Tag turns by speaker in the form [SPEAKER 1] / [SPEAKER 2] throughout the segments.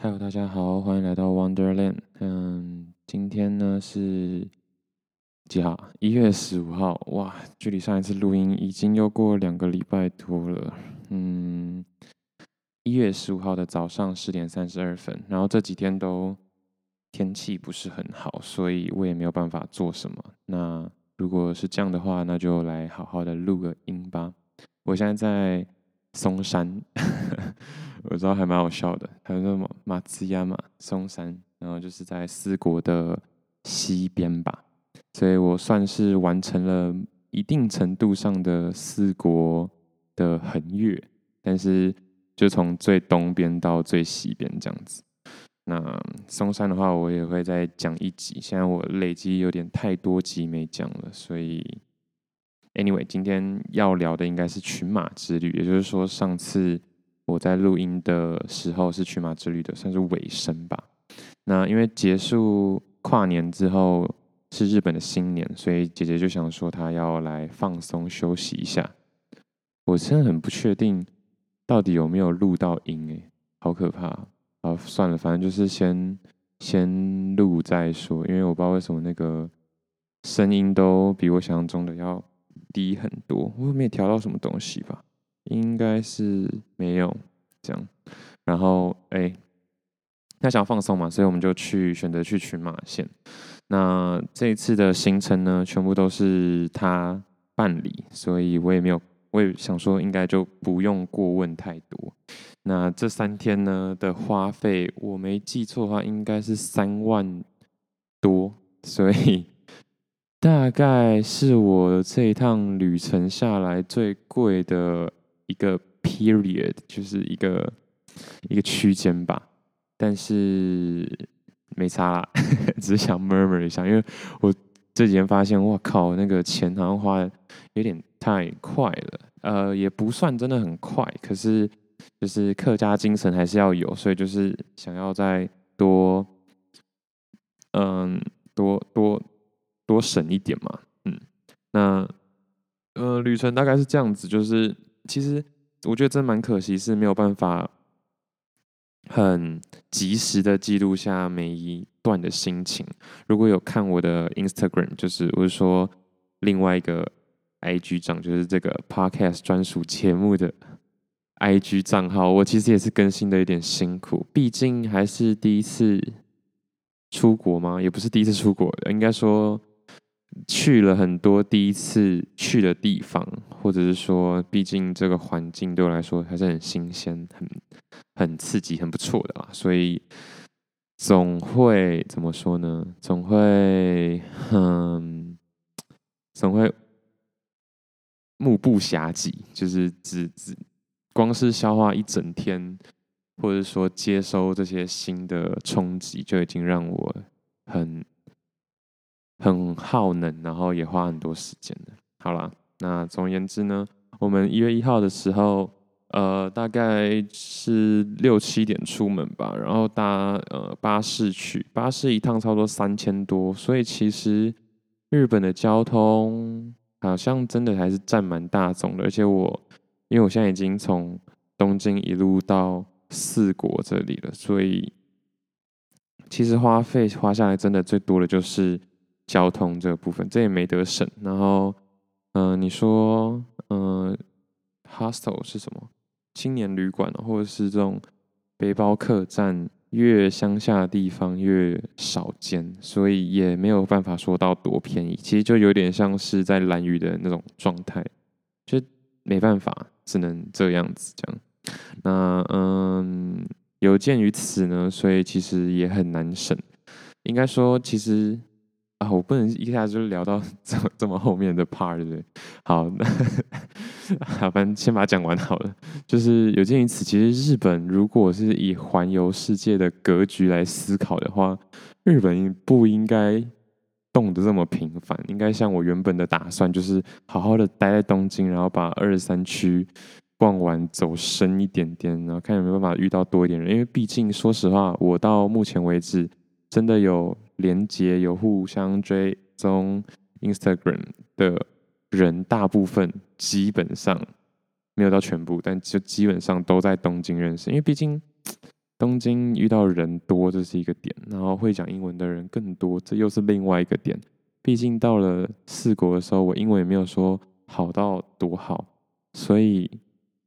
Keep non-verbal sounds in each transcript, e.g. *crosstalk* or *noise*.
[SPEAKER 1] Hello，大家好，欢迎来到 Wonderland。嗯，今天呢是几号？一月十五号。哇，距离上一次录音已经又过两个礼拜多了。嗯，一月十五号的早上十点三十二分。然后这几天都天气不是很好，所以我也没有办法做什么。那如果是这样的话，那就来好好的录个音吧。我现在在松山。*laughs* 我知道还蛮好笑的，还有那么马兹亚马松山，然后就是在四国的西边吧，所以我算是完成了一定程度上的四国的横越，但是就从最东边到最西边这样子。那松山的话，我也会再讲一集，现在我累积有点太多集没讲了，所以 anyway，今天要聊的应该是群马之旅，也就是说上次。我在录音的时候是群马之旅的，算是尾声吧。那因为结束跨年之后是日本的新年，所以姐姐就想说她要来放松休息一下。我真的很不确定到底有没有录到音诶，好可怕。啊，算了，反正就是先先录再说，因为我不知道为什么那个声音都比我想象中的要低很多。我没有调到什么东西吧？应该是没有这样，然后哎，他想要放松嘛，所以我们就去选择去群马县。那这一次的行程呢，全部都是他办理，所以我也没有，我也想说应该就不用过问太多。那这三天呢的花费，我没记错的话，应该是三万多，所以。大概是我这一趟旅程下来最贵的。一个 period 就是一个一个区间吧，但是没差啦，*laughs* 只是想 murmur 一下，因为我这几天发现，哇靠，那个钱好像花的有点太快了，呃，也不算真的很快，可是就是客家精神还是要有，所以就是想要再多，嗯，多多多省一点嘛，嗯，那呃，旅程大概是这样子，就是。其实我觉得真蛮可惜，是没有办法很及时的记录下每一段的心情。如果有看我的 Instagram，就是我是说另外一个 IG 账，就是这个 Podcast 专属节目的 IG 账号，我其实也是更新的有点辛苦，毕竟还是第一次出国吗？也不是第一次出国，应该说。去了很多第一次去的地方，或者是说，毕竟这个环境对我来说还是很新鲜、很很刺激、很不错的啦，所以总会怎么说呢？总会，嗯，总会目不暇给，就是只只光是消化一整天，或者说接收这些新的冲击，就已经让我很。很耗能，然后也花很多时间的。好啦，那总而言之呢，我们一月一号的时候，呃，大概是六七点出门吧，然后搭呃巴士去，巴士一趟差不多三千多，所以其实日本的交通好像真的还是占蛮大宗的。而且我因为我现在已经从东京一路到四国这里了，所以其实花费花下来真的最多的就是。交通这个部分，这也没得省。然后，嗯、呃，你说，嗯、呃，hostel 是什么？青年旅馆，或者是这种背包客栈，越乡下的地方越少见，所以也没有办法说到多便宜。其实就有点像是在兰屿的那种状态，就没办法，只能这样子这样。*laughs* 那，嗯，有鉴于此呢，所以其实也很难省。应该说，其实。啊，我不能一下就聊到 *laughs* 这么这么后面的 part，对不对？好，那 *laughs* 好，反正先把它讲完好了。就是有鉴于此，其实日本如果是以环游世界的格局来思考的话，日本不应该动得这么频繁，应该像我原本的打算，就是好好的待在东京，然后把二十三区逛完，走深一点点，然后看有没有办法遇到多一点人。因为毕竟说实话，我到目前为止真的有。连接有互相追踪 Instagram 的人，大部分基本上没有到全部，但就基本上都在东京认识。因为毕竟东京遇到人多，这是一个点，然后会讲英文的人更多，这又是另外一个点。毕竟到了四国的时候，我英文也没有说好到多好，所以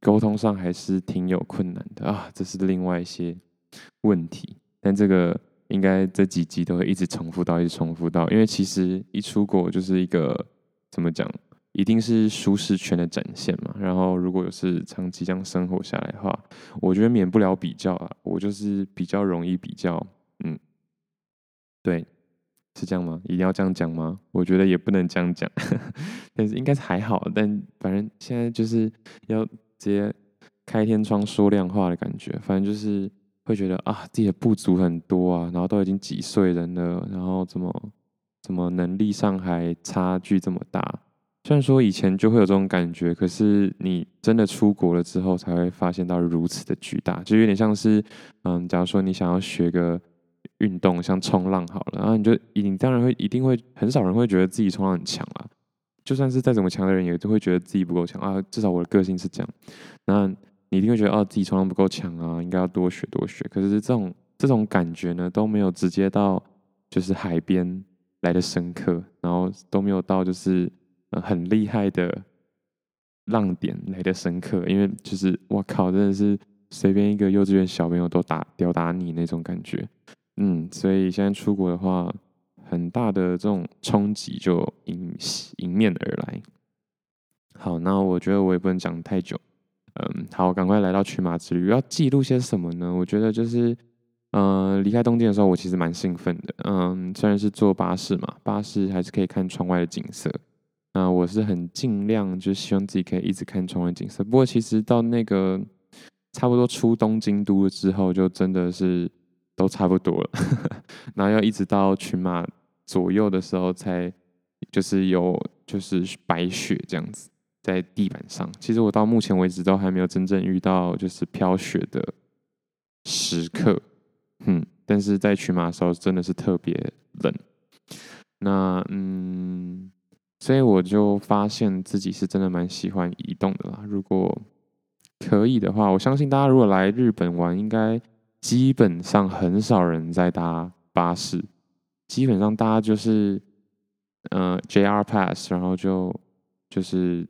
[SPEAKER 1] 沟通上还是挺有困难的啊，这是另外一些问题。但这个应该这几集都会一直重复到，一直重复到，因为其实一出国就是一个怎么讲？一定是舒适圈的展现嘛，然后如果有是长期这样生活下来的话，我觉得免不了比较啊，我就是比较容易比较，嗯，对，是这样吗？一定要这样讲吗？我觉得也不能这样讲，*laughs* 但是应该是还好，但反正现在就是要直接开天窗说亮话的感觉，反正就是会觉得啊，自己的不足很多啊，然后都已经几岁人了，然后怎么怎么能力上还差距这么大。虽然说以前就会有这种感觉，可是你真的出国了之后，才会发现到如此的巨大，就有点像是，嗯，假如说你想要学个运动，像冲浪好了，然后你就你当然会一定会很少人会觉得自己冲浪很强啊，就算是再怎么强的人，也都会觉得自己不够强啊。至少我的个性是这样，那你一定会觉得哦，自己冲浪不够强啊，应该要多学多学。可是这种这种感觉呢，都没有直接到就是海边来的深刻，然后都没有到就是。很厉害的浪点来的深刻，因为就是我靠，真的是随便一个幼稚园小朋友都打吊打你那种感觉，嗯，所以现在出国的话，很大的这种冲击就迎迎面而来。好，那我觉得我也不能讲太久，嗯，好，赶快来到群马之旅，要记录些什么呢？我觉得就是，嗯，离开东京的时候，我其实蛮兴奋的，嗯，虽然是坐巴士嘛，巴士还是可以看窗外的景色。那我是很尽量，就希望自己可以一直看窗外景色。不过其实到那个差不多出东京都了之后，就真的是都差不多了。*laughs* 然后要一直到群马左右的时候，才就是有就是白雪这样子在地板上。其实我到目前为止都还没有真正遇到就是飘雪的时刻。嗯，但是在群马的时候真的是特别冷。那嗯。所以我就发现自己是真的蛮喜欢移动的啦。如果可以的话，我相信大家如果来日本玩，应该基本上很少人在搭巴士，基本上大家就是呃 JR Pass，然后就就是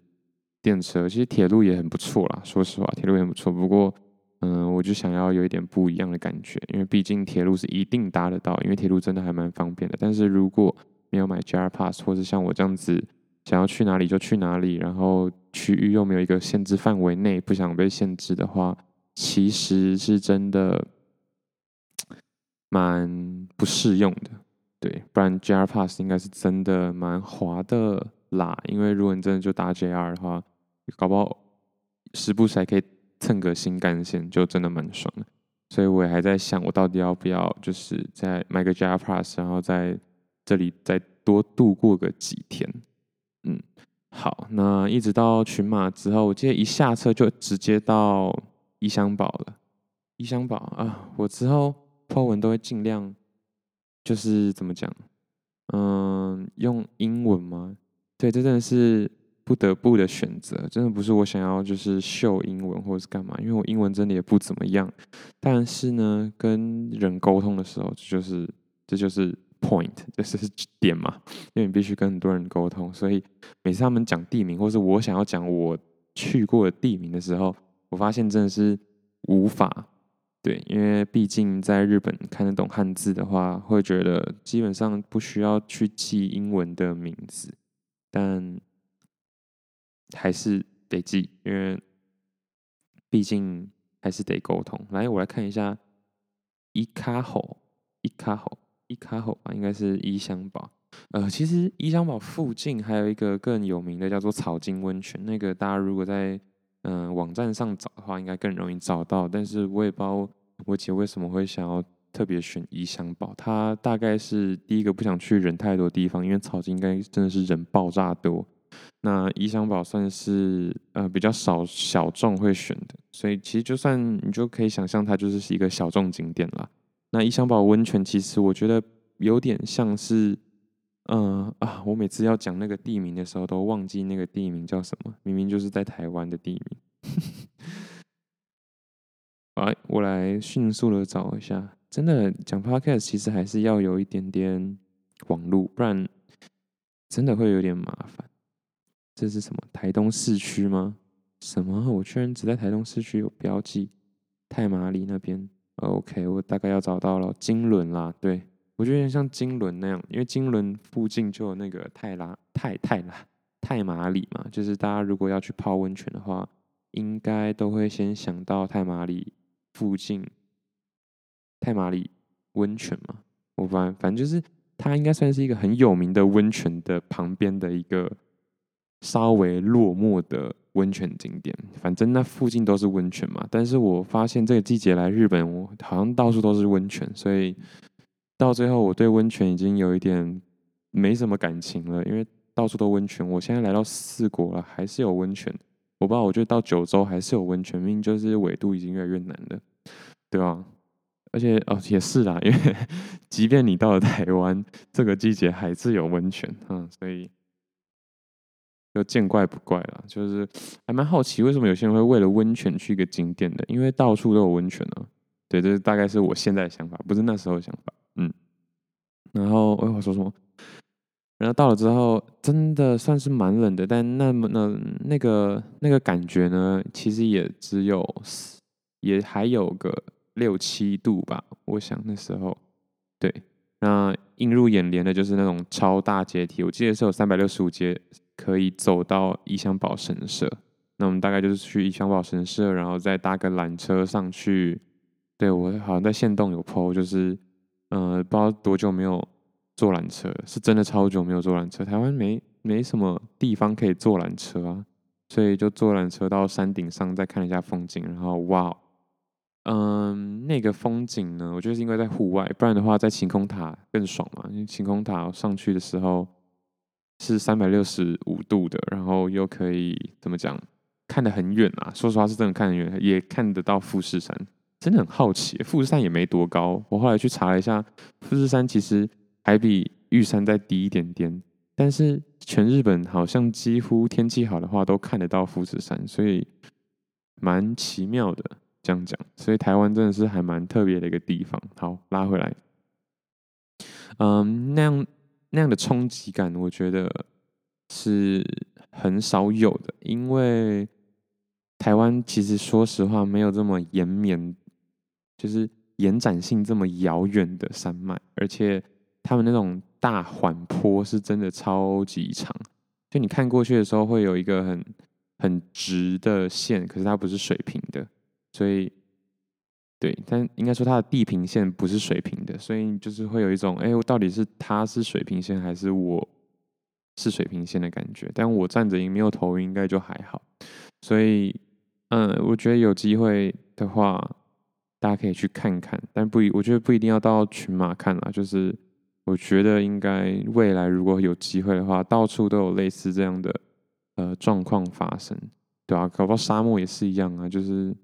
[SPEAKER 1] 电车。其实铁路也很不错啦，说实话，铁路也很不错。不过嗯、我就想要有一点不一样的感觉，因为毕竟铁路是一定搭得到，因为铁路真的还蛮方便的。但是如果没有买 JR Pass，或者像我这样子想要去哪里就去哪里，然后区域又没有一个限制范围内，不想被限制的话，其实是真的蛮不适用的。对，不然 JR Pass 应该是真的蛮划的啦。因为如果你真的就搭 JR 的话，搞不好时不时还可以蹭个新干线，就真的蛮爽的。所以我也还在想，我到底要不要就是再买个 JR Pass，然后在。这里再多度过个几天，嗯，好，那一直到群马之后，我记得一下车就直接到伊香保了。伊香保啊，我之后 po 文都会尽量，就是怎么讲，嗯，用英文吗？对，这真的是不得不的选择，真的不是我想要就是秀英文或者是干嘛，因为我英文真的也不怎么样。但是呢，跟人沟通的时候，这就是这就是。Point 就是 *laughs* 点嘛，因为你必须跟很多人沟通，所以每次他们讲地名，或是我想要讲我去过的地名的时候，我发现真的是无法对，因为毕竟在日本看得懂汉字的话，会觉得基本上不需要去记英文的名字，但还是得记，因为毕竟还是得沟通。来，我来看一下伊卡吼，伊卡吼。伊卡吼吧，应该是伊香堡。呃，其实伊香堡附近还有一个更有名的，叫做草津温泉。那个大家如果在嗯、网站上找的话，应该更容易找到。但是我也不知道我姐为什么会想要特别选伊香堡。她大概是第一个不想去人太多地方，因为草津应该真的是人爆炸多。那伊香保算是呃比较少小众会选的，所以其实就算你就可以想象，它就是一个小众景点啦。那伊香保温泉其实我觉得有点像是，嗯、啊，我每次要讲那个地名的时候都忘记那个地名叫什么，明明就是在台湾的地名。*laughs* 哎，我来迅速的找一下。真的讲 podcast 其实还是要有一点点网络，不然真的会有点麻烦。这是什么？台东市区吗？什么？我居然只在台东市区有标记，太麻里那边。OK，我大概要找到了金轮啦。对，我觉得像金轮那样，因为金轮附近就有那个太拉太太拉太麻里嘛，就是大家如果要去泡温泉的话，应该都会先想到太麻里附近。太麻里温泉嘛，我反反正就是它应该算是一个很有名的温泉的旁边的一个稍微落寞的温泉景点。反正那附近都是温泉嘛，但是我发现这个季节来日本，我好像到处都是温泉，所以到最后我对温泉已经有一点没什么感情了，因为到处都温泉。我现在来到四国了，还是有温泉。我不知道，我觉得到九州还是有温泉，命就是纬度已经越来越南了，*laughs* 对吧？而且哦，也是啦，因为 *laughs* 即便你到了台湾，这个季节还是有温泉，嗯，所以就见怪不怪了。就是还蛮好奇，为什么有些人会为了温泉去一个景点的？因为到处都有温泉呢。对，这大概是我现在的想法，不是那时候的想法。嗯，然后我要说什么？然后到了之后，真的算是蛮冷的，但那么那那个那个感觉呢，其实也只有，也还有个。六七度吧，我想那时候，对，那映入眼帘的就是那种超大阶梯，我记得是有三百六十五阶可以走到异香保神社。那我们大概就是去异香保神社，然后再搭个缆车上去。对，我好像在线动有 po，就是呃，不知道多久没有坐缆车，是真的超久没有坐缆车。台湾没没什么地方可以坐缆车啊，所以就坐缆车到山顶上再看一下风景，然后哇。嗯，那个风景呢？我觉得是因为在户外，不然的话在晴空塔更爽嘛。因为晴空塔上去的时候是三百六十五度的，然后又可以怎么讲，看得很远啊。说实话是真的看得很远，也看得到富士山。真的很好奇，富士山也没多高。我后来去查了一下，富士山其实还比玉山再低一点点。但是全日本好像几乎天气好的话都看得到富士山，所以蛮奇妙的。这样讲，所以台湾真的是还蛮特别的一个地方。好，拉回来，嗯，那样那样的冲击感，我觉得是很少有的，因为台湾其实说实话没有这么延绵，就是延展性这么遥远的山脉，而且他们那种大缓坡是真的超级长，就你看过去的时候会有一个很很直的线，可是它不是水平的。所以，对，但应该说它的地平线不是水平的，所以就是会有一种，哎，我到底是它是水平线还是我是水平线的感觉。但我站着也没有头晕，应该就还好。所以，嗯，我觉得有机会的话，大家可以去看看，但不一，我觉得不一定要到群马看啦。就是我觉得应该未来如果有机会的话，到处都有类似这样的呃状况发生，对啊，搞不好沙漠也是一样啊，就是。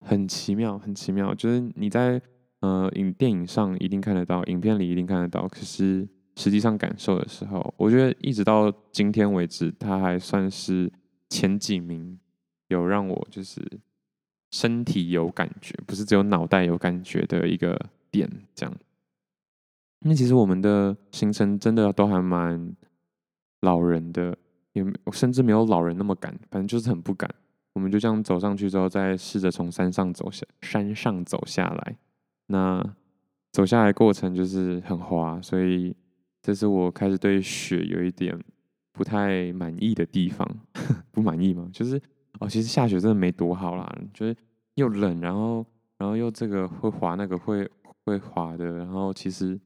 [SPEAKER 1] 很奇妙，很奇妙，就是你在呃影电影上一定看得到，影片里一定看得到，可是实际上感受的时候，我觉得一直到今天为止，它还算是前几名，有让我就是身体有感觉，不是只有脑袋有感觉的一个点，这样。那其实我们的行程真的都还蛮老人的，也甚至没有老人那么赶，反正就是很不赶。我们就这样走上去之后，再试着从山上走下山上走下来。那走下来过程就是很滑，所以这是我开始对雪有一点不太满意的地方。*laughs* 不满意吗？就是哦，其实下雪真的没多好啦，就是又冷，然后然后又这个会滑，那个会会滑的，然后其实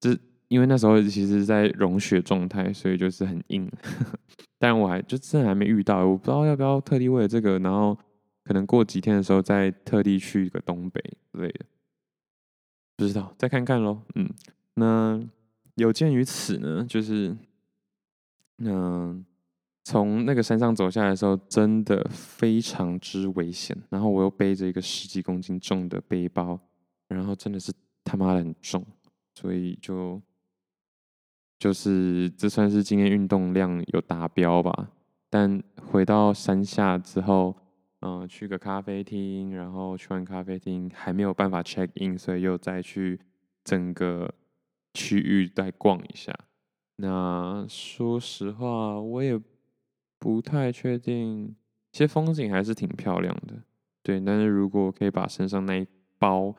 [SPEAKER 1] 这。因为那时候其实在融雪状态，所以就是很硬。*laughs* 但我还就真的还没遇到，我不知道要不要特地为了这个，然后可能过几天的时候再特地去一个东北之类的，不知道再看看喽。嗯，那有鉴于此呢，就是嗯，从那个山上走下来的时候，真的非常之危险。然后我又背着一个十几公斤重的背包，然后真的是他妈的很重，所以就。就是这算是今天运动量有达标吧，但回到山下之后，嗯，去个咖啡厅，然后去完咖啡厅还没有办法 check in，所以又再去整个区域再逛一下。那说实话，我也不太确定，其实风景还是挺漂亮的，对。但是如果可以把身上那一包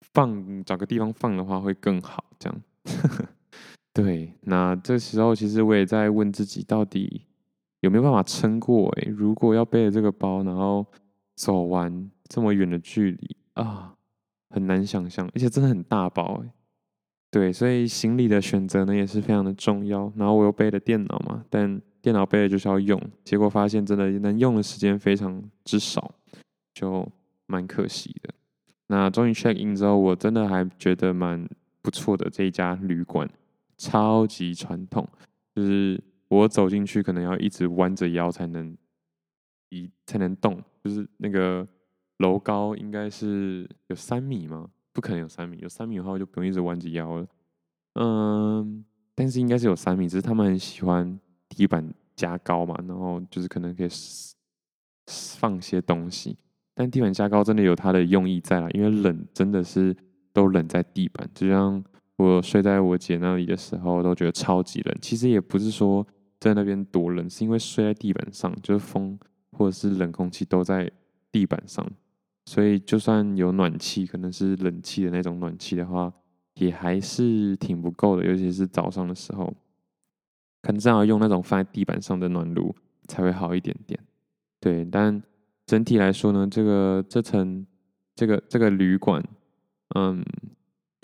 [SPEAKER 1] 放找个地方放的话，会更好。这样，对。那这时候其实我也在问自己，到底有没有办法撑过？诶，如果要背着这个包，然后走完这么远的距离啊，很难想象，而且真的很大包诶。对，所以行李的选择呢也是非常的重要。然后我又背了电脑嘛，但电脑背了就是要用，结果发现真的能用的时间非常之少，就蛮可惜的。那终于 check in 之后，我真的还觉得蛮不错的。这一家旅馆超级传统，就是我走进去可能要一直弯着腰才能一才能动，就是那个楼高应该是有三米吗？不可能有三米，有三米的话我就不用一直弯着腰了。嗯，但是应该是有三米，只是他们很喜欢地板加高嘛，然后就是可能可以放些东西。但地板加高真的有它的用意在啦，因为冷真的是都冷在地板，就像我睡在我姐那里的时候都觉得超级冷。其实也不是说在那边多冷，是因为睡在地板上，就是风或者是冷空气都在地板上。所以，就算有暖气，可能是冷气的那种暖气的话，也还是挺不够的。尤其是早上的时候，可能正好用那种放在地板上的暖炉才会好一点点。对，但整体来说呢，这个这层这个这个旅馆，嗯，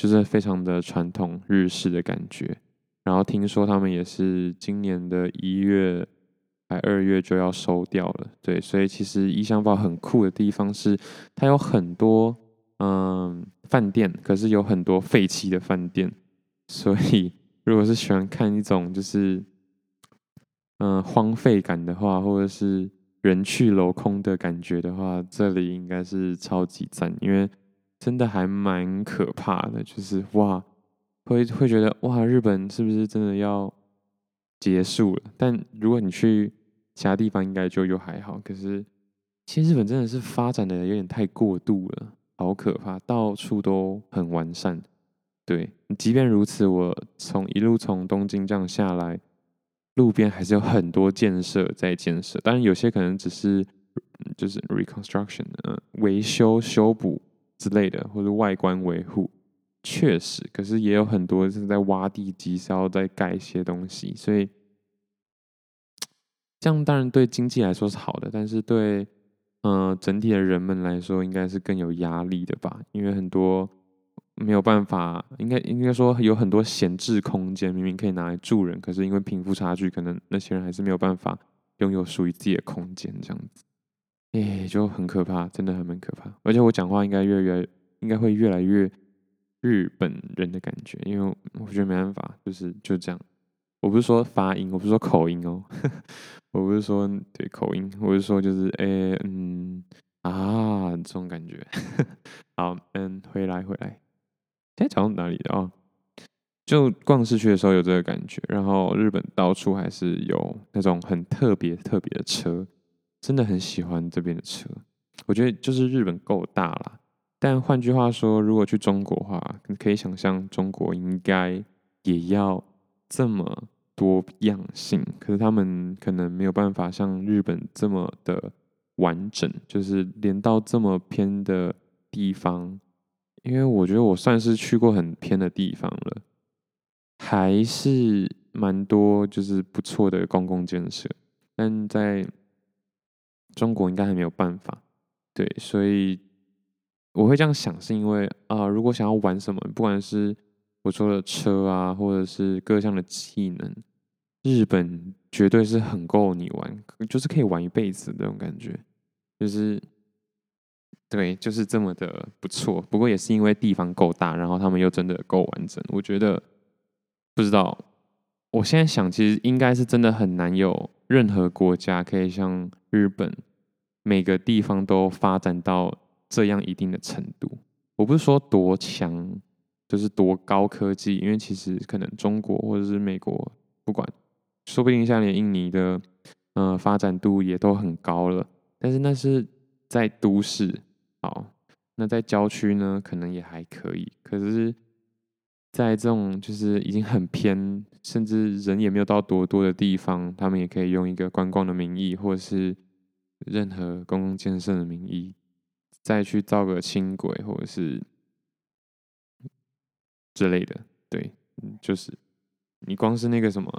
[SPEAKER 1] 就是非常的传统日式的感觉。然后听说他们也是今年的一月。还二月就要收掉了，对，所以其实意象堡很酷的地方是，它有很多嗯饭店，可是有很多废弃的饭店，所以如果是喜欢看一种就是嗯荒废感的话，或者是人去楼空的感觉的话，这里应该是超级赞，因为真的还蛮可怕的，就是哇，会会觉得哇，日本是不是真的要结束了？但如果你去其他地方应该就又还好，可是其实日本真的是发展的有点太过度了，好可怕，到处都很完善。对，即便如此，我从一路从东京这样下来，路边还是有很多建设在建设，当然有些可能只是就是 reconstruction，呃，维修修补之类的，或者外观维护，确实，可是也有很多是在挖地基，是要再盖一些东西，所以。这样当然对经济来说是好的，但是对嗯、呃、整体的人们来说，应该是更有压力的吧？因为很多没有办法，应该应该说有很多闲置空间，明明可以拿来住人，可是因为贫富差距，可能那些人还是没有办法拥有属于自己的空间，这样子，哎，就很可怕，真的还蛮可怕。而且我讲话应该越来越，应该会越来越日本人的感觉，因为我觉得没办法，就是就这样。我不是说发音，我不是说口音哦，*laughs* 我不是说对口音，我是说就是哎、嗯啊这种感觉。*laughs* 好，嗯，回来回来，现在讲到哪里的哦？就逛市区的时候有这个感觉，然后日本到处还是有那种很特别特别的车，真的很喜欢这边的车。我觉得就是日本够大啦，但换句话说，如果去中国的话，你可以想象中国应该也要。这么多样性，可是他们可能没有办法像日本这么的完整，就是连到这么偏的地方。因为我觉得我算是去过很偏的地方了，还是蛮多就是不错的公共建设，但在中国应该还没有办法。对，所以我会这样想，是因为啊、如果想要玩什么，不管是我说的车啊，或者是各项的技能，日本绝对是很够你玩，就是可以玩一辈子那种感觉，就是对，就是这么的不错。不过也是因为地方够大，然后他们又真的够完整。我觉得不知道，我现在想，其实应该是真的很难有任何国家可以像日本，每个地方都发展到这样一定的程度。我不是说多强。就是多高科技，因为其实可能中国或者是美国，不管，说不定像连印尼的，呃，发展度也都很高了。但是那是在都市，好，那在郊区呢，可能也还可以。可是，在这种就是已经很偏，甚至人也没有到多多的地方，他们也可以用一个观光的名义，或者是任何公共建设的名义，再去造个轻轨，或者是之类的。对，就是你光是那个什么。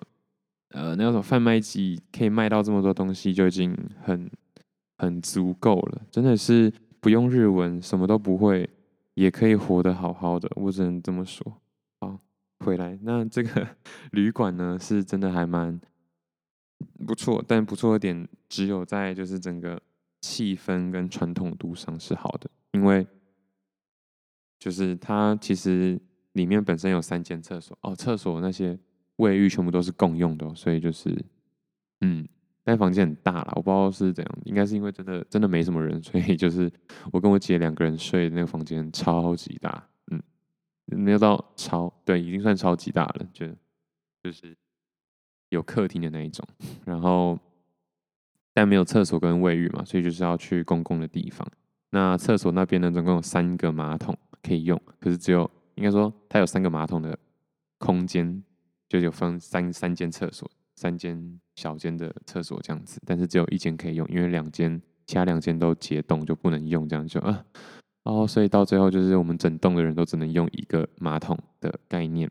[SPEAKER 1] 呃，那种贩卖机可以卖到这么多东西，就已经很很足够了。真的是不用日文，什么都不会，也可以活得好好的。我只能这么说。回来，那这个 *laughs* 旅馆呢，是真的还蛮不错，但不错的点只有在就是整个气氛跟传统度上是好的，因为就是它其实里面本身有三间厕所哦，厕所那些。卫浴全部都是共用的，所以就是，嗯，但房间很大啦，我不知道是怎样，应该是因为真的真的没什么人，所以就是我跟我姐两个人睡那个房间超级大，没有到超，对，已经算超级大了，就就是有客厅的那一种，*laughs* 然后但没有厕所跟卫浴嘛，所以就是要去公共的地方。那厕所那边呢，总共有三个马桶可以用，可是只有应该说它有三个马桶的空间。就有分三三间厕所，三间小间的厕所这样子，但是只有一间可以用，因为两间其他两间都结冻就不能用，这样就啊，哦，所以到最后就是我们整栋的人都只能用一个马桶的概念。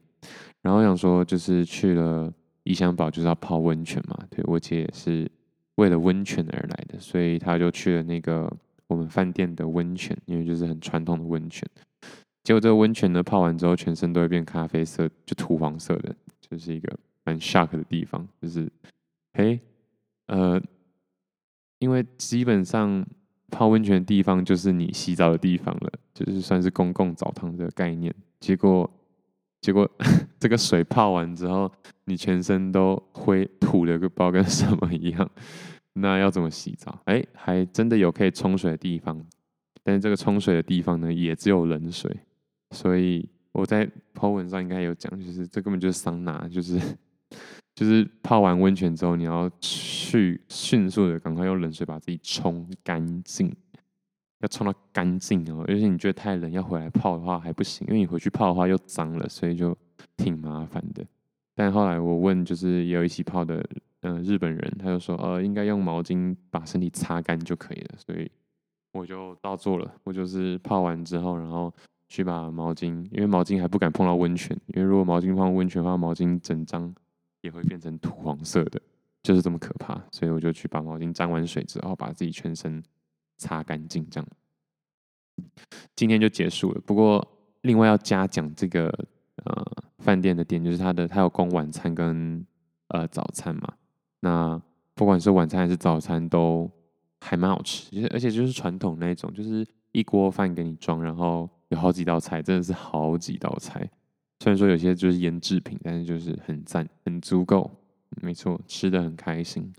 [SPEAKER 1] 然后想说就是去了异乡堡就是要泡温泉嘛，对，我姐是为了温泉而来的，所以她就去了那个我们饭店的温泉，因为就是很传统的温泉。结果这个温泉呢泡完之后，全身都会变咖啡色，就土黄色的。就是一个蛮 shock 的地方，就是，嘿，呃，因为基本上泡温泉的地方就是你洗澡的地方了，就是算是公共澡堂的概念。结果，结果 *laughs* 这个水泡完之后，你全身都灰土的，不知道跟什么一样。那要怎么洗澡？哎，还真的有可以冲水的地方，但是这个冲水的地方呢，也只有冷水，所以。我在 po 文上应该有讲，就是这根本就是桑拿，就是就是泡完温泉之后，你要去迅速的赶快用冷水把自己冲干净，要冲到干净哦。而且你觉得太冷要回来泡的话还不行，因为你回去泡的话又脏了，所以就挺麻烦的。但后来我问，就是也有一起泡的嗯、呃、日本人，他就说呃应该用毛巾把身体擦干就可以了，所以我就照做了。我就是泡完之后，然后。去把毛巾，因为毛巾还不敢碰到温泉，因为如果毛巾碰到温泉的话，毛巾整张也会变成土黄色的，就是这么可怕。所以我就去把毛巾沾完水之后，把自己全身擦干净，这样。今天就结束了。不过另外要嘉奖这个呃饭店的点，就是它的它有供晚餐跟呃早餐嘛。那不管是晚餐还是早餐都还蛮好吃，就是而且就是传统那种，就是一锅饭给你装，然后。有好几道菜，真的是好几道菜。虽然说有些就是腌制品，但是就是很赞，很足够。没错，吃的很开心。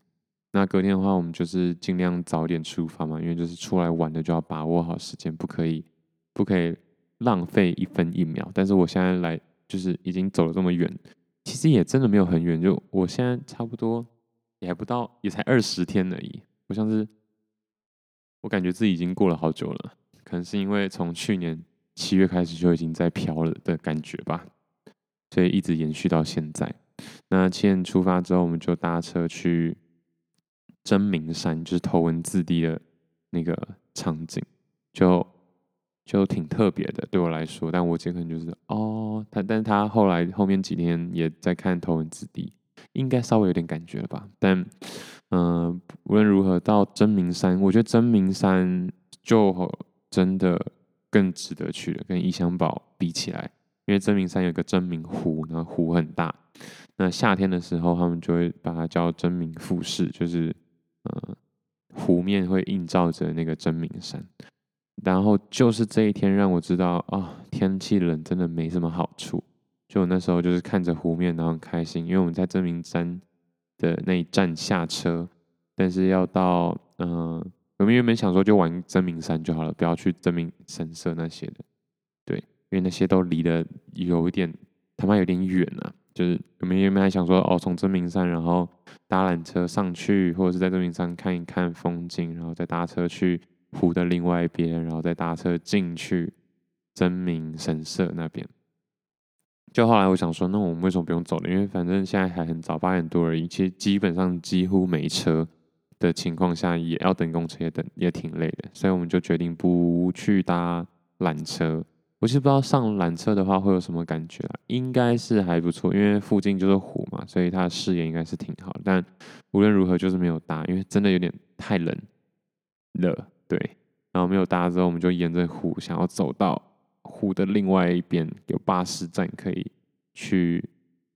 [SPEAKER 1] 那隔天的话，我们就是尽量早点出发嘛，因为就是出来玩的就要把握好时间，不可以不可以浪费一分一秒。但是我现在来就是已经走了这么远，其实也真的没有很远，就我现在差不多也还不到，也才二十天而已。我像是我感觉自己已经过了好久了，可能是因为从去年。七月开始就已经在飘了的感觉吧，所以一直延续到现在。那七点出发之后，我们就搭车去真名山，就是头文字 D 的那个场景，就就挺特别的，对我来说。但我姐可能就是哦，他但是他后来后面几天也在看头文字 D，应该稍微有点感觉了吧。但嗯、无论如何到真名山，我觉得真名山就真的。更值得去的，跟异乡堡比起来，因为真名山有个真名湖，那湖很大。那夏天的时候，他们就会把它叫真名富士，就是呃湖面会映照着那个真名山。然后就是这一天让我知道啊、天气冷真的没什么好处。就那时候就是看着湖面，然后很开心，因为我们在真名山的那一站下车，但是要到嗯。我们原本想说就玩真名山就好了，不要去真名神社那些的，对，因为那些都离得有一点他妈有点远啊。就是我们原本还想说哦，从真名山然后搭缆车上去，或者是在真名山看一看风景，然后再搭车去湖的另外一边，然后再搭车进去真名神社那边。就后来我想说，那我们为什么不用走呢？因为反正现在还很早，八点多而已。其实基本上几乎没车的情况下，也要等公车，也等也挺累的。所以我们就决定不去搭缆车。我其实不知道上缆车的话会有什么感觉啊？应该是还不错，因为附近就是湖嘛，所以它的视野应该是挺好的。但无论如何，就是没有搭，因为真的有点太冷了。对，然后没有搭之后，我们就沿着湖想要走到。湖的另外一边有巴士站，可以去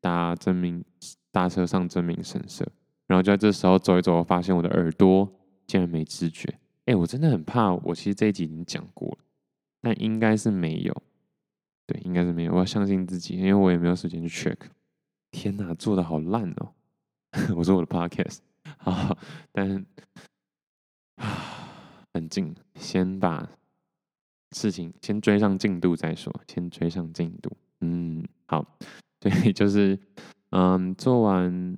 [SPEAKER 1] 搭真名搭车上真名神社。然后就在这时候走一走，我发现我的耳朵竟然没知觉。哎、我真的很怕。我其实这一集已经讲过了，但应该是没有。对，应该是没有。我要相信自己，因为我也没有时间去 check。天哪，做的好烂哦！*laughs* 我说我的 podcast 好，但啊，*sighs* 冷静，先把。事情先追上进度再说，先追上进度。嗯，好，*laughs* 对，就是，嗯，做完，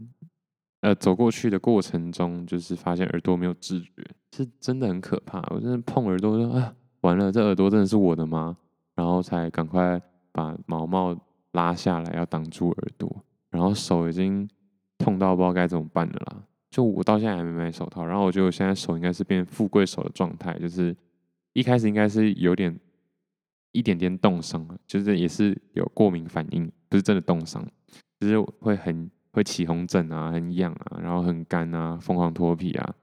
[SPEAKER 1] 呃，走过去的过程中，就是发现耳朵没有知觉，是真的很可怕。我真的碰耳朵说啊，完了，这耳朵真的是我的吗？然后才赶快把毛毛拉下来，要挡住耳朵。然后手已经痛到不知道该怎么办了啦。就我到现在还没买手套，然后我觉得我现在手应该是变富贵手的状态，就是。一开始应该是有点一点点冻伤，就是也是有过敏反应，不是真的冻伤，就是会很会起红疹啊，很痒啊，然后很干啊，疯狂脱皮啊，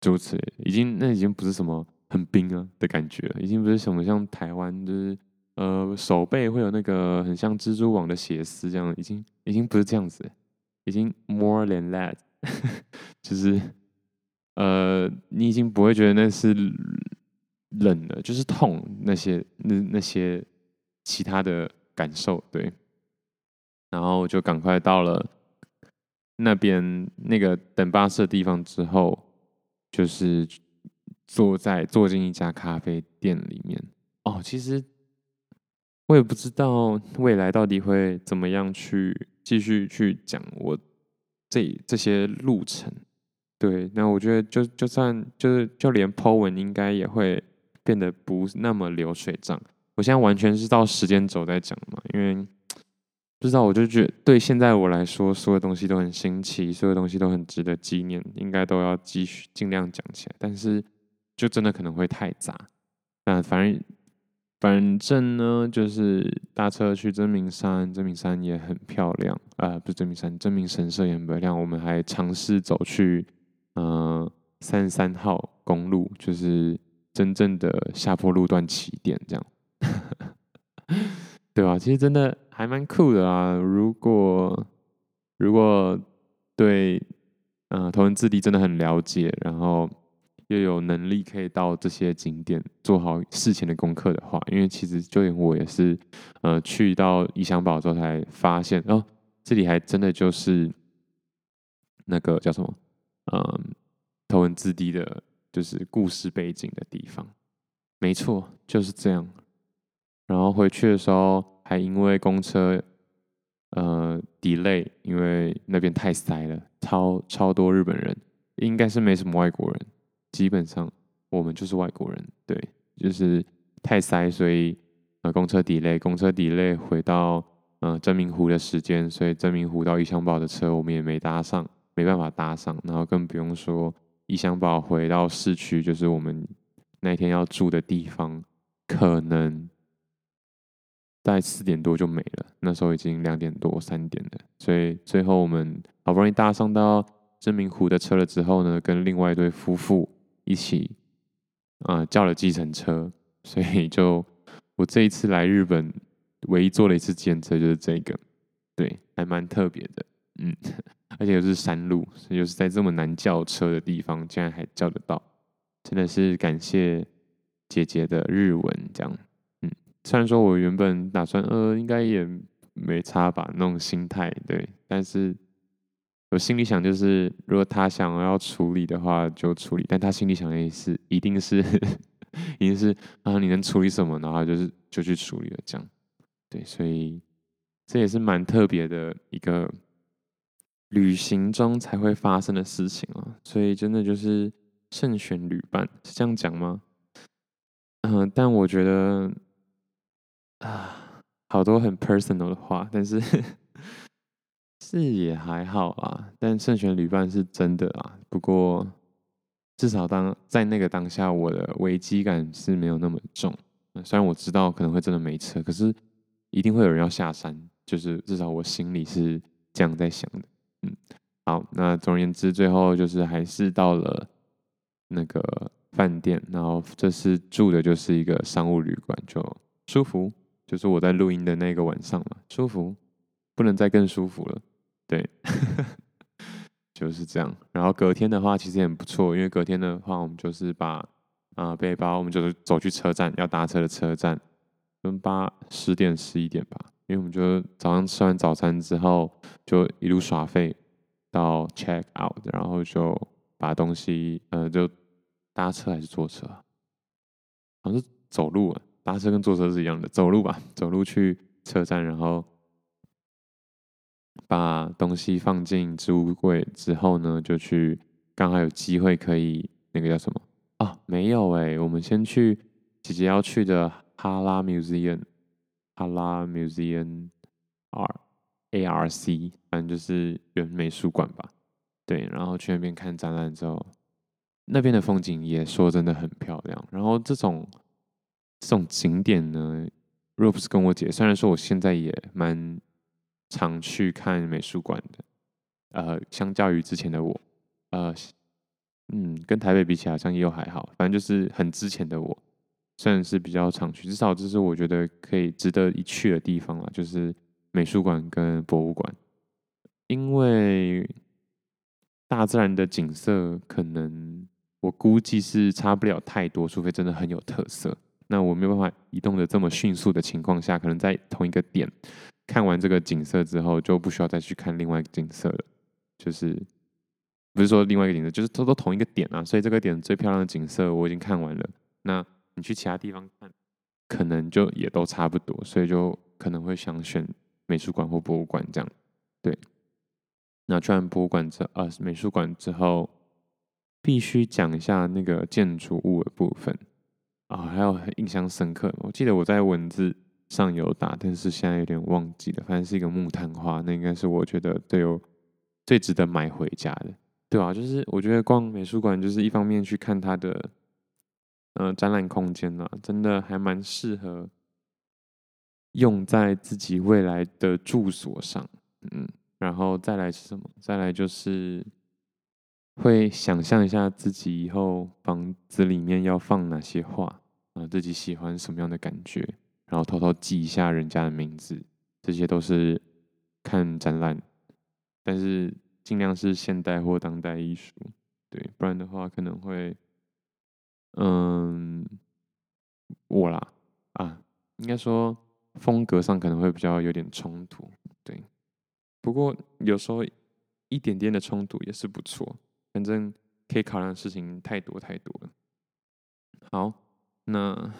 [SPEAKER 1] 诸如此，已经那已经不是什么很冰啊的感觉了，已经不是什么像台湾就是呃手背会有那个很像蜘蛛网的血丝这样，已经已经不是这样子，已经 more than that，*laughs* 就是呃你已经不会觉得那是。冷的，就是痛那些那那些其他的感受，对。然后就赶快到了那边那个等巴士的地方之后，就是坐在坐进一家咖啡店里面。哦，其实我也不知道未来到底会怎么样去继续去讲我这这些路程。对，那我觉得就就算就是就连 Po 文应该也会。变得不那么流水账。我现在完全是到时间轴在讲嘛，因为不知道，我就觉得对现在我来说，所有东西都很新奇，所有东西都很值得纪念，应该都要继续尽量讲起来。但是就真的可能会太杂。那反正反正呢，就是搭车去真名山，真名山也很漂亮啊，呃，不是真名山，真名神社也很漂亮。我们还尝试走去嗯三十三号公路，就是。真正的下坡路段起点，这样，*laughs* 对吧？其实真的还蛮酷的啊！如果如果对嗯、呃、头文字 D 真的很了解，然后又有能力可以到这些景点做好事前的功课的话，因为其实就连我也是呃去到异乡堡之后才发现，哦，这里还真的就是那个叫什么嗯、头文字 D 的。就是故事背景的地方，没错，就是这样。然后回去的时候，还因为公车呃 delay，因为那边太塞了，超超多日本人，应该是没什么外国人，基本上我们就是外国人，对，就是太塞，所以呃公车 delay，公车 delay 回到呃真名湖的时间，所以真名湖到异乡堡的车我们也没搭上，没办法搭上，然后更不用说。异乡堡回到市区，就是我们那天要住的地方，可能在四点多就没了。那时候已经两点多、三点了，所以最后我们好不容易搭上到真名湖的车了之后呢，跟另外一对夫妇一起啊、叫了计程车。所以就我这一次来日本，唯一坐了一次计程车就是这个，对，还蛮特别的，嗯。*laughs* 而且又是山路，所以就是在这么难叫车的地方，竟然还叫得到，真的是感谢姐姐的日文这样。虽然说我原本打算，呃，应该也没差吧，那种心态对，但是我心里想就是，如果他想要处理的话就处理，但他心里想的也是，一定是，*laughs* 一定是啊，你能处理什么，然后就是就去处理了这样。对，所以这也是蛮特别的一个。旅行中才会发生的事情啊，所以真的就是慎选旅伴，是这样讲吗？嗯、但我觉得啊，*sighs* 好多很 personal 的话，但是 *laughs* 是也还好啊。但胜选旅伴是真的啊，不过至少当在那个当下，我的危机感是没有那么重。虽然我知道可能会真的没车，可是一定会有人要下山，就是至少我心里是这样在想的。嗯，好，那总而言之，最后就是还是到了那个饭店，然后这次住的就是一个商务旅馆，就舒服，就是我在录音的那个晚上嘛，舒服，不能再更舒服了，对，*laughs* 就是这样。然后隔天的话，其实也很不错，因为隔天的话，我们就是把啊、呃、背包，我们就是走去车站，要搭车的车站，跟八十点十一点吧。因为我们就早上吃完早餐之后，就一路耍废到 check out，然后就把东西，呃，就搭车还是坐车？好像是走路啊，搭车跟坐车是一样的，走路吧，走路去车站，然后把东西放进置物柜之后呢，就去刚好有机会可以那个叫什么？啊，没有哎、我们先去姐姐要去的哈拉 museum。哈拉 Museum R A R C，反正就是原美术馆吧。对，然后去那边看展览之后，那边的风景也说真的很漂亮。然后这种这种景点呢，若不是跟我姐，虽然说我现在也蛮常去看美术馆的，呃，相较于之前的我，呃，嗯，跟台北比起来好像又还好，反正就是很之前的我。算是比较常去，至少这是我觉得可以值得一去的地方了，就是美术馆跟博物馆。因为大自然的景色，可能我估计是差不了太多，除非真的很有特色。那我没有办法移动的这么迅速的情况下，可能在同一个点看完这个景色之后，就不需要再去看另外一个景色了。就是不是说另外一个景色，就是都都同一个点啊，所以这个点最漂亮的景色我已经看完了。那你去其他地方看，可能就也都差不多，所以就可能会想选美术馆或博物馆这样。对，那去完博物馆之呃美术馆之后，必须讲一下那个建筑物的部分啊，还有印象深刻。我记得我在文字上有打，但是现在有点忘记了。反正是一个木炭花，那应该是我觉得最有最值得买回家的，对啊，就是我觉得逛美术馆就是一方面去看它的。呃，展览空间呢、真的还蛮适合用在自己未来的住所上。嗯，然后再来是什么？再来就是会想象一下自己以后房子里面要放哪些画啊，自己喜欢什么样的感觉，然后偷偷记一下人家的名字。这些都是看展览，但是尽量是现代或当代艺术，对，不然的话可能会。嗯，我啦，啊，应该说风格上可能会比较有点冲突，对。不过有时候一点点的冲突也是不错，反正可以考量的事情太多太多了。好，那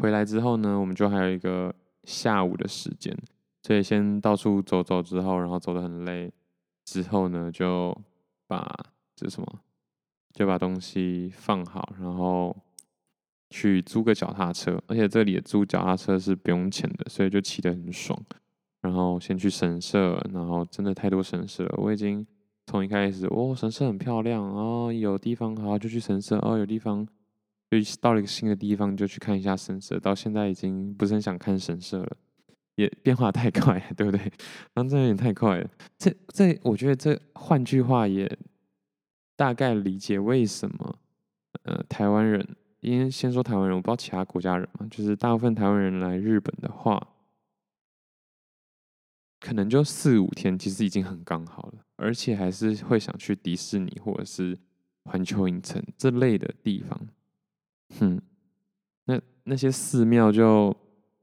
[SPEAKER 1] 回来之后呢，我们就还有一个下午的时间，所以先到处走走之后，然后走得很累，之后呢就把这什么？就把东西放好，然后去租个脚踏车，而且这里租脚踏车是不用钱的，所以就骑得很爽。然后先去神社，然后真的太多神社了，我已经从一开始哦，神社很漂亮哦，有地方好就去神社哦，有地方就到了一个新的地方就去看一下神社，到现在已经不是很想看神社了，也变化太快，对不对？然后真有点太快了，这这我觉得这换句话也。大概理解为什么，呃，台湾人，因为先说台湾人，我不知道其他国家人嘛，就是大部分台湾人来日本的话，可能就四五天，其实已经很刚好了，而且还是会想去迪士尼或者是环球影城这类的地方，哼，那那些寺庙就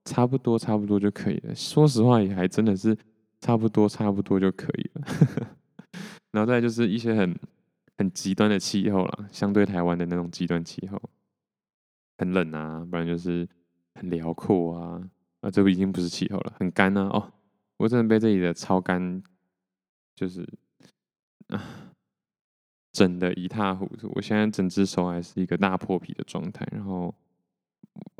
[SPEAKER 1] 差不多差不多就可以了，说实话也还真的是差不多差不多就可以了，*laughs* 然后再就是一些很。很极端的气候啦，相对台湾的那种极端气候，很冷啊，不然就是很辽阔啊，啊，这不已经不是气候了，很干啊，哦，我真的被这里的超干，就是，整的一塌糊涂。我现在整只手还是一个大破皮的状态，然后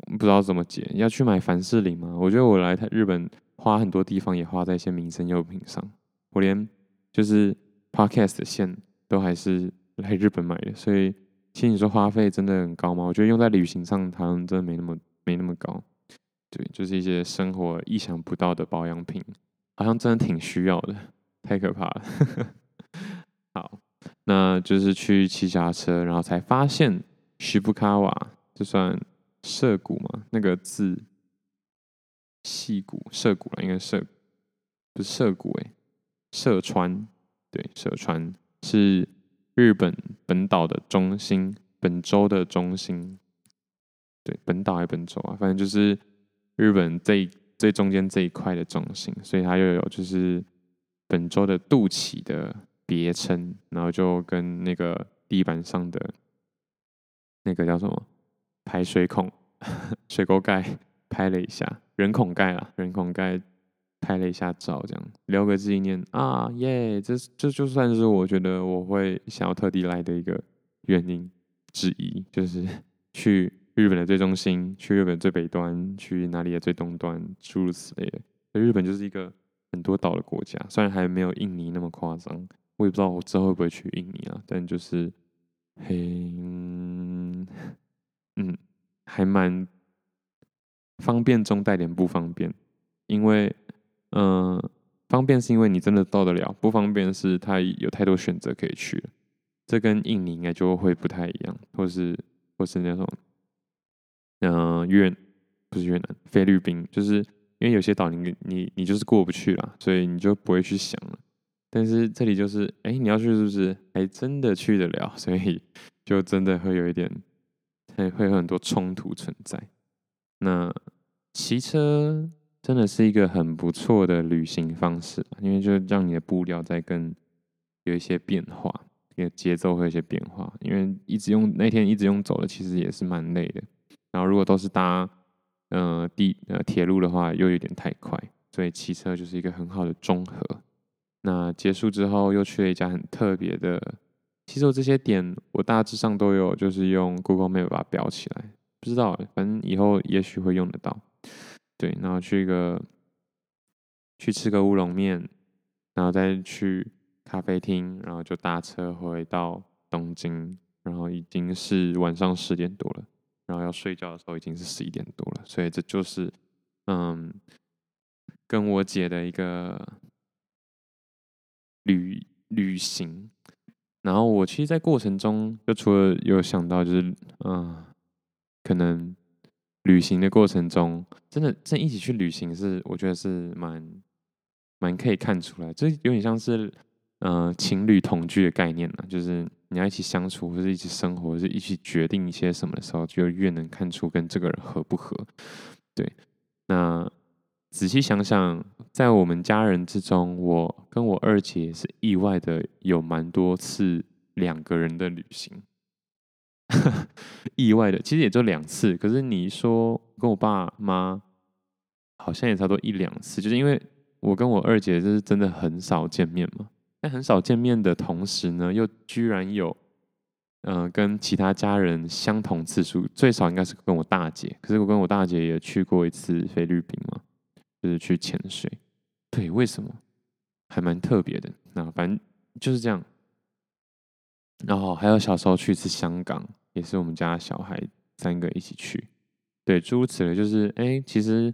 [SPEAKER 1] 不知道怎么解。要去买凡士林吗？我觉得我来日本花很多地方也花在一些民生用品上。我连就是 podcast 的线都还是来日本买的，所以其实你说花费真的很高吗？我觉得用在旅行上，好像真的没那么没那么高。对，就是一些生活意想不到的保养品，好像真的挺需要的，太可怕了。那就是去骑脚车，然后才发现 Shibukawa 就算涩谷嘛，那个字细谷涩谷了，应该涩不是涩谷诶，涩川对，涩川是日本本岛的中心，本州的中心，对，本岛还是本州啊，反正就是。日本最最中间这一块的中心，所以它又有就是本州的肚脐的别称，然后就跟那个地板上的那个叫什么排水孔、*laughs* 水沟盖拍了一下，人孔盖啊，人孔盖拍了一下照，这样留个纪念啊，耶！这这就算是我觉得我会想要特地来的一个原因之一，就是 *laughs* 去。日本的最中心，去日本最北端，去哪里的最东端，诸如此类的。日本就是一个很多岛的国家，虽然还没有印尼那么夸张，我也不知道我之后会不会去印尼啊。但就是，嘿，*laughs* 嗯，还蛮方便中带点不方便，因为，嗯、方便是因为你真的到得了，不方便是它有太多选择可以去了。这跟印尼应该就会不太一样，或是或是那种。嗯、呃，越不是越南，菲律宾，就是因为有些岛你你你就是过不去了，所以你就不会去想了。但是这里就是，哎，你要去是不是？还真的去得了，所以就真的会有一点，会会有很多冲突存在。那骑车真的是一个很不错的旅行方式，因为就让你的步调在跟有一些变化，你的节奏会有一些变化。因为一直用那天一直用走的，其实也是蛮累的。然后如果都是搭，呃地呃铁路的话，又有点太快，所以骑车就是一个很好的综合。那结束之后，又去了一家很特别的。其实我这些点我大致上都有，就是用 Google Map 把它标起来。不知道，反正以后也许会用得到。对，然后去一个去吃个乌龙面，然后再去咖啡厅，然后就搭车回到东京，然后已经是晚上十点多了。然后要睡觉的时候已经是十一点多了，所以这就是，嗯，跟我姐的一个旅旅行。然后我其实，在过程中就除了有想到，就是，嗯，可能旅行的过程中，真的真一起去旅行是，我觉得是蛮蛮可以看出来，这有点像是，嗯，情侣同居的概念呢，就是。你要一起相处，或者一起生活，或者一起决定一些什么的时候，就越能看出跟这个人合不合。对，那仔细想想，在我们家人之中，我跟我二姐是意外的有蛮多次两个人的旅行，*laughs* 意外的，其实也就两次。可是你说跟我爸妈，好像也差不多一两次，就是因为我跟我二姐就是真的很少见面嘛。在很少见面的同时呢，又居然有，嗯、跟其他家人相同次数，最少应该是跟我大姐。可是我跟我大姐也去过一次菲律宾嘛，就是去潜水。对，为什么？还蛮特别的。那反正就是这样。然后还有小时候去一次香港，也是我们家小孩三个一起去。对，诸如此类，就是哎，其实。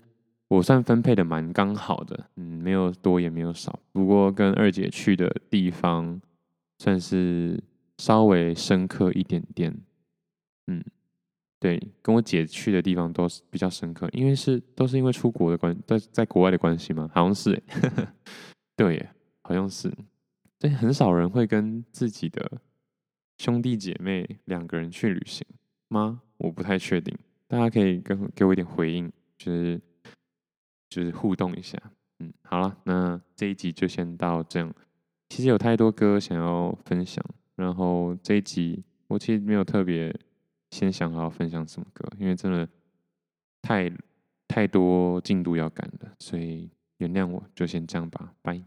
[SPEAKER 1] 我算分配的蛮刚好的，嗯，没有多也没有少。不过跟二姐去的地方算是稍微深刻一点点，嗯，对，跟我姐去的地方都是比较深刻，因为是都是因为出国的关，在在国外的关系吗？好像是，*laughs* 对，好像是，对，很少人会跟自己的兄弟姐妹两个人去旅行吗？我不太确定，大家可以跟给我一点回应，就是。就是互动一下，嗯，好了，那这一集就先到这样。其实有太多歌想要分享，然后这一集我其实没有特别先想好分享什么歌，因为真的太太多进度要赶了，所以原谅我，就先这样吧，拜。